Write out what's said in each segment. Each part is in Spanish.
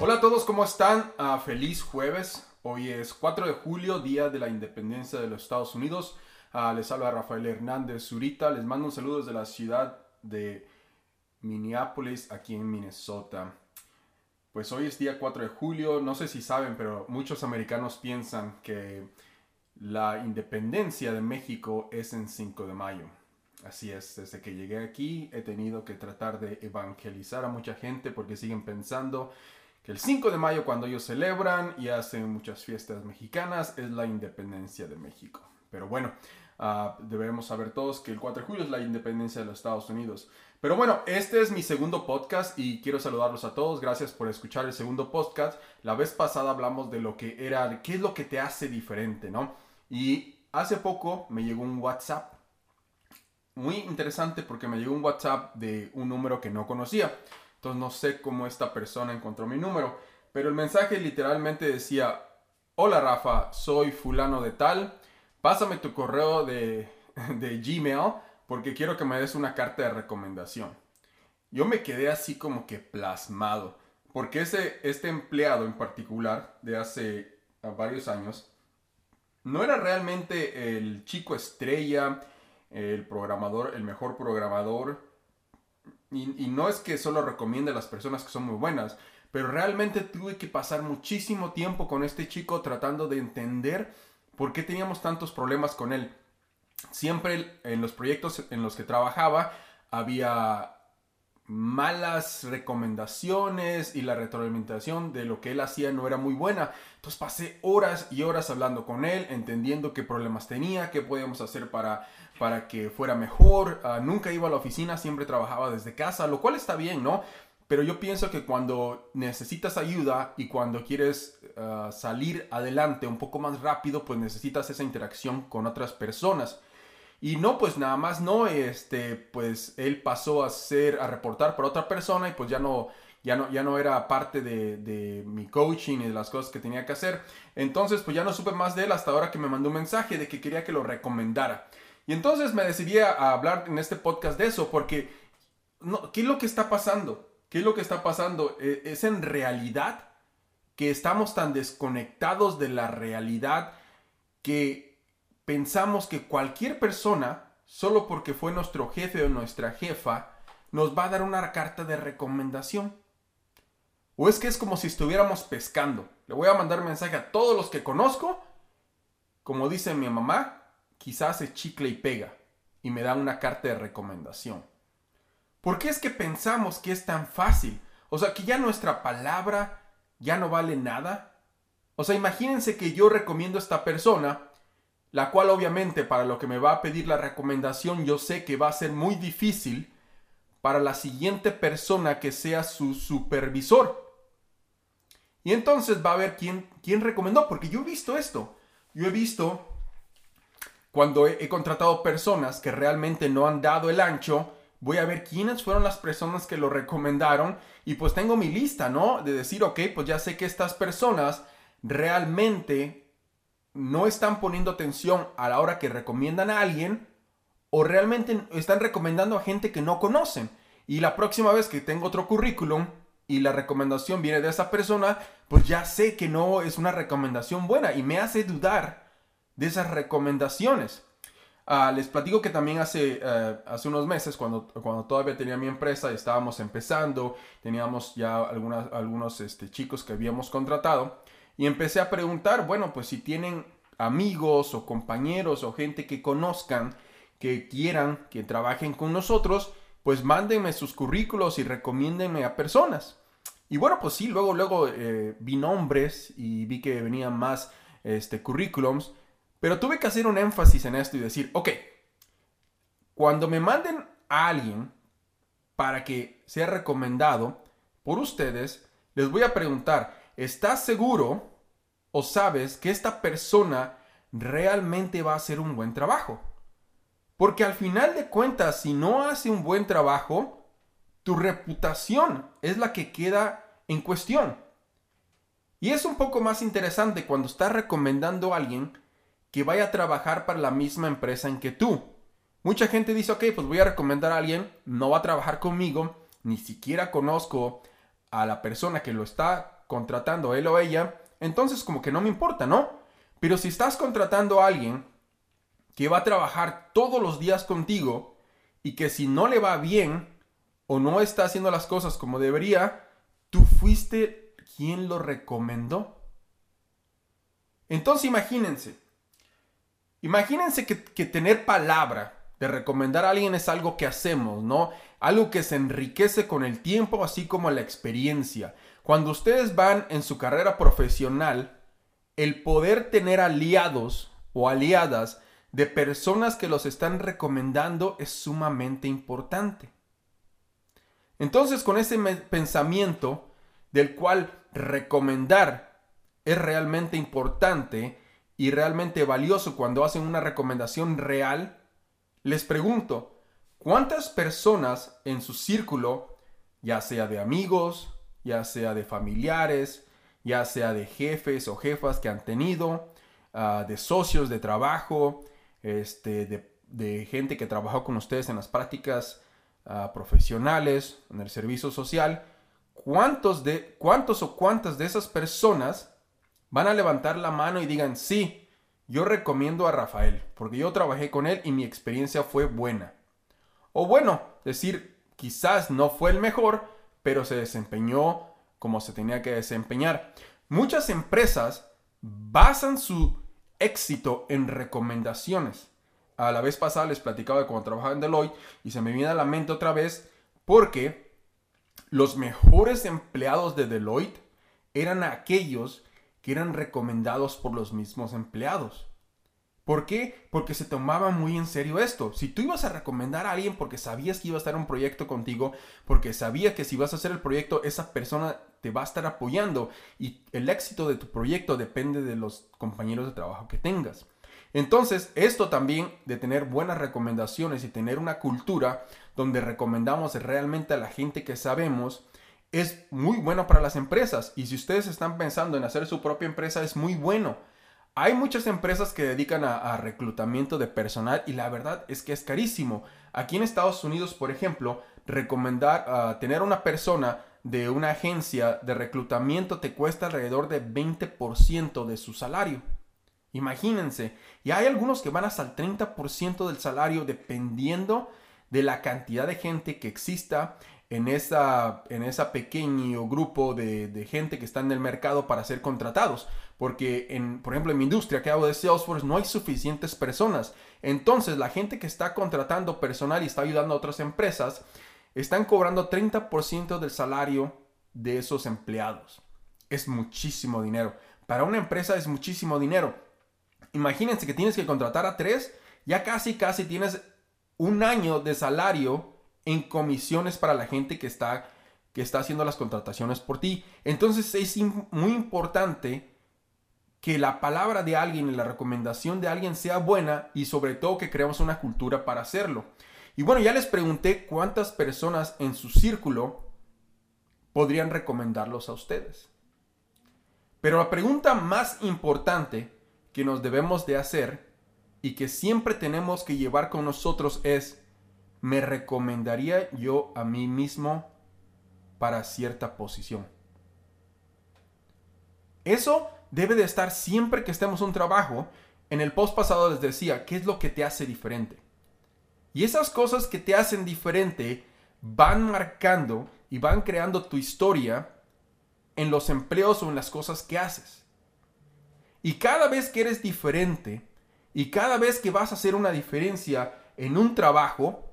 Hola a todos, ¿cómo están? Ah, feliz jueves. Hoy es 4 de julio, día de la independencia de los Estados Unidos. Ah, les habla Rafael Hernández Zurita. Les mando un saludo desde la ciudad de Minneapolis, aquí en Minnesota. Pues hoy es día 4 de julio. No sé si saben, pero muchos americanos piensan que la independencia de México es en 5 de mayo. Así es, desde que llegué aquí he tenido que tratar de evangelizar a mucha gente porque siguen pensando que el 5 de mayo cuando ellos celebran y hacen muchas fiestas mexicanas es la independencia de México. Pero bueno, ah, debemos saber todos que el 4 de julio es la independencia de los Estados Unidos. Pero bueno, este es mi segundo podcast y quiero saludarlos a todos. Gracias por escuchar el segundo podcast. La vez pasada hablamos de lo que era, qué es lo que te hace diferente, ¿no? Y hace poco me llegó un WhatsApp. Muy interesante porque me llegó un WhatsApp de un número que no conocía. Entonces no sé cómo esta persona encontró mi número. Pero el mensaje literalmente decía, hola Rafa, soy fulano de tal. Pásame tu correo de, Gmail porque quiero que me des una carta de recomendación. Yo me quedé así como que plasmado. Porque ese, este empleado en particular de hace varios años no era realmente el chico estrella, el programador, el mejor programador. Y, y, no es que solo recomiende a las personas que son muy buenas, pero realmente tuve que pasar muchísimo tiempo con este chico tratando de entender por qué teníamos tantos problemas con él. Siempre en los proyectos en los que trabajaba había malas recomendaciones y la retroalimentación de lo que él hacía no era muy buena. Entonces pasé horas y horas hablando con él, entendiendo qué problemas tenía, qué podíamos hacer para, para que fuera mejor. Uh, nunca iba a la oficina, siempre trabajaba desde casa, lo cual está bien, ¿no? Pero yo pienso que cuando necesitas ayuda y cuando quieres uh, salir adelante un poco más rápido, pues necesitas esa interacción con otras personas. Y no, pues nada más no, este, pues él pasó a ser, a reportar para otra persona y pues ya no, ya no, ya no era parte de, de, mi coaching y de las cosas que tenía que hacer. Entonces, pues ya no supe más de él hasta ahora que me mandó un mensaje de que quería que lo recomendara. Y entonces me decidí a hablar en este podcast de eso porque, no, ¿qué es lo que está pasando? ¿Qué es lo que está pasando? Es en realidad que estamos tan desconectados de la realidad que pensamos que cualquier persona, solo porque fue nuestro jefe o nuestra jefa, nos va a dar una carta de recomendación. O es que es como si estuviéramos pescando. Le voy a mandar mensaje a todos los que conozco. Como dice mi mamá, quizás es chicle y pega. Y me da una carta de recomendación. ¿Por qué es que pensamos que es tan fácil? O sea, que ya nuestra palabra ya no vale nada. O sea, imagínense que yo recomiendo a esta persona la cual obviamente para lo que me va a pedir la recomendación yo sé que va a ser muy difícil para la siguiente persona que sea su supervisor. Y entonces va a ver quién, quién recomendó, porque yo he visto esto. Yo he visto cuando he, he, contratado personas que realmente no han dado el ancho, voy a ver quiénes fueron las personas que lo recomendaron y pues tengo mi lista, ¿no? De decir, ok, pues ya sé que estas personas realmente no están poniendo atención a la hora que recomiendan a alguien o realmente están recomendando a gente que no conocen. Y la próxima vez que tengo otro currículum y la recomendación viene de esa persona, pues ya sé que no es una recomendación buena y me hace dudar de esas recomendaciones. Uh, les platico que también hace, uh, hace unos meses, cuando, cuando todavía tenía mi empresa, estábamos empezando, teníamos ya algunas, algunos este, chicos que habíamos contratado y empecé a preguntar, bueno, pues si tienen amigos o compañeros o gente que conozcan, que quieran que trabajen con nosotros, pues mándenme sus currículos y recomiéndenme a personas. Y bueno, pues sí, luego, luego eh, vi nombres y vi que venían más este, currículums, pero tuve que hacer un énfasis en esto y decir, ok, cuando me manden a alguien para que sea recomendado por ustedes, les voy a preguntar, ¿estás seguro o sabes que esta persona realmente va a hacer un buen trabajo? Porque al final de cuentas, si no hace un buen trabajo, tu reputación es la que queda en cuestión. Y es un poco más interesante cuando estás recomendando a alguien que vaya a trabajar para la misma empresa en que tú. Mucha gente dice, ok, pues voy a recomendar a alguien, no va a trabajar conmigo, ni siquiera conozco a la persona que lo está contratando, él o ella, entonces como que no me importa, ¿no? Pero si estás contratando a alguien que va a trabajar todos los días contigo y que si no le va bien o no está haciendo las cosas como debería, tú fuiste quien lo recomendó. Entonces imagínense, imagínense que, tener palabra de recomendar a alguien es algo que hacemos, ¿no? Algo que se enriquece con el tiempo, así como la experiencia. Cuando ustedes van en su carrera profesional, el poder tener aliados o aliadas de personas que los están recomendando es sumamente importante. Entonces, con ese pensamiento del cual recomendar es realmente importante y realmente valioso cuando hacen una recomendación real, les pregunto, ¿cuántas personas en su círculo, ya sea de amigos, ya sea de familiares, ya sea de jefes o jefas que han tenido, ah, de socios de trabajo, este, de, gente que trabajó con ustedes en las prácticas ah, profesionales, en el servicio social, ¿cuántos, de, ¿cuántos o cuántas de esas personas van a levantar la mano y digan, sí, yo recomiendo a Rafael, porque yo trabajé con él y mi experiencia fue buena? O bueno, decir, quizás no fue el mejor, pero se desempeñó como se tenía que desempeñar. Muchas empresas basan su éxito en recomendaciones. A la vez pasada les platicaba de cuando trabajaba en Deloitte y se me viene a la mente otra vez porque los mejores empleados de Deloitte eran aquellos que eran recomendados por los mismos empleados. ¿Por qué? Porque se tomaba muy en serio esto. Si tú ibas a recomendar a alguien porque sabías que iba a estar un proyecto contigo, porque sabía que si vas a hacer el proyecto, esa persona te va a estar apoyando y el éxito de tu proyecto depende de los compañeros de trabajo que tengas. Entonces, esto también de tener buenas recomendaciones y tener una cultura donde recomendamos realmente a la gente que sabemos, es muy bueno para las empresas. Y si ustedes están pensando en hacer su propia empresa, es muy bueno hay muchas empresas que dedican a, reclutamiento de personal y la verdad es que es carísimo. Aquí en Estados Unidos, por ejemplo, recomendar uh, tener una persona de una agencia de reclutamiento te cuesta alrededor de 20% de su salario. Imagínense. Y hay algunos que van hasta el 30% del salario dependiendo de la cantidad de gente que exista en esa, en esa pequeño grupo de, de, gente que está en el mercado para ser contratados. Porque, en, por ejemplo, en mi industria que hago de Salesforce no hay suficientes personas. Entonces, la gente que está contratando personal y está ayudando a otras empresas, están cobrando 30% del salario de esos empleados. Es muchísimo dinero. Para una empresa es muchísimo dinero. Imagínense que tienes que contratar a tres, ya casi, casi tienes un año de salario en comisiones para la gente que está, que está haciendo las contrataciones por ti. Entonces es muy importante que la palabra de alguien y la recomendación de alguien sea buena y sobre todo que creamos una cultura para hacerlo. Y bueno, ya les pregunté cuántas personas en su círculo podrían recomendarlos a ustedes. Pero la pregunta más importante que nos debemos de hacer y que siempre tenemos que llevar con nosotros es, me recomendaría yo a mí mismo para cierta posición. Eso debe de estar siempre que estemos en un trabajo. En el post pasado les decía, ¿qué es lo que te hace diferente? Y esas cosas que te hacen diferente van marcando y van creando tu historia en los empleos o en las cosas que haces. Y cada vez que eres diferente y cada vez que vas a hacer una diferencia en un trabajo,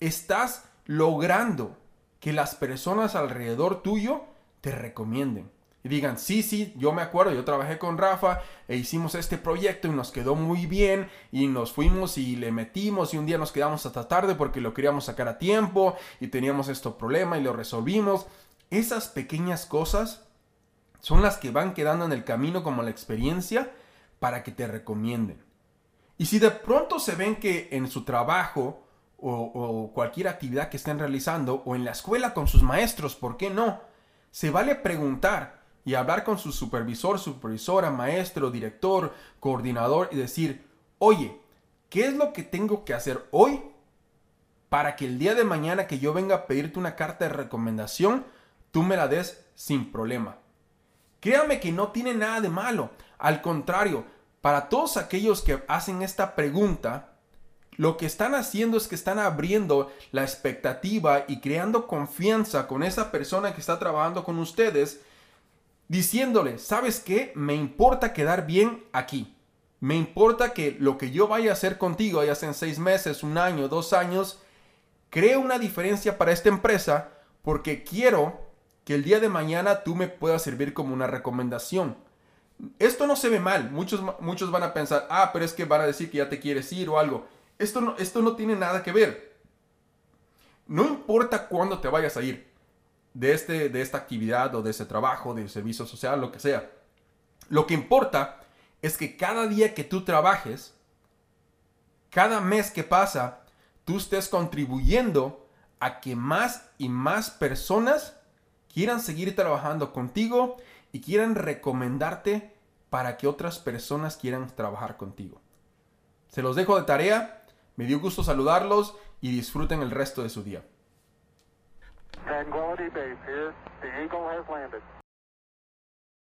estás logrando que las personas alrededor tuyo te recomienden. Y digan, sí, sí, yo me acuerdo, yo trabajé con Rafa e hicimos este proyecto y nos quedó muy bien y nos fuimos y le metimos y un día nos quedamos hasta tarde porque lo queríamos sacar a tiempo y teníamos este problema y lo resolvimos. Esas pequeñas cosas son las que van quedando en el camino como la experiencia para que te recomienden. Y si de pronto se ven que en su trabajo o, cualquier actividad que estén realizando o en la escuela con sus maestros, ¿por qué no? Se vale preguntar y hablar con su supervisor, supervisora, maestro, director, coordinador y decir, oye, ¿qué es lo que tengo que hacer hoy para que el día de mañana que yo venga a pedirte una carta de recomendación, tú me la des sin problema? Créame que no tiene nada de malo. Al contrario, para todos aquellos que hacen esta pregunta, lo que están haciendo es que están abriendo la expectativa y creando confianza con esa persona que está trabajando con ustedes, diciéndole, ¿sabes qué? Me importa quedar bien aquí. Me importa que lo que yo vaya a hacer contigo, ya sea en seis meses, un año, dos años, cree una diferencia para esta empresa porque quiero que el día de mañana tú me puedas servir como una recomendación. Esto no se ve mal. Muchos, muchos van a pensar, ah, pero es que van a decir que ya te quieres ir o algo. Esto no, esto no tiene nada que ver. No importa cuándo te vayas a ir de, este, de esta actividad o de ese trabajo, de servicio social, lo que sea. Lo que importa es que cada día que tú trabajes, cada mes que pasa, tú estés contribuyendo a que más y más personas quieran seguir trabajando contigo y quieran recomendarte para que otras personas quieran trabajar contigo. Se los dejo de tarea, me dio gusto saludarlos y disfruten el resto de su día.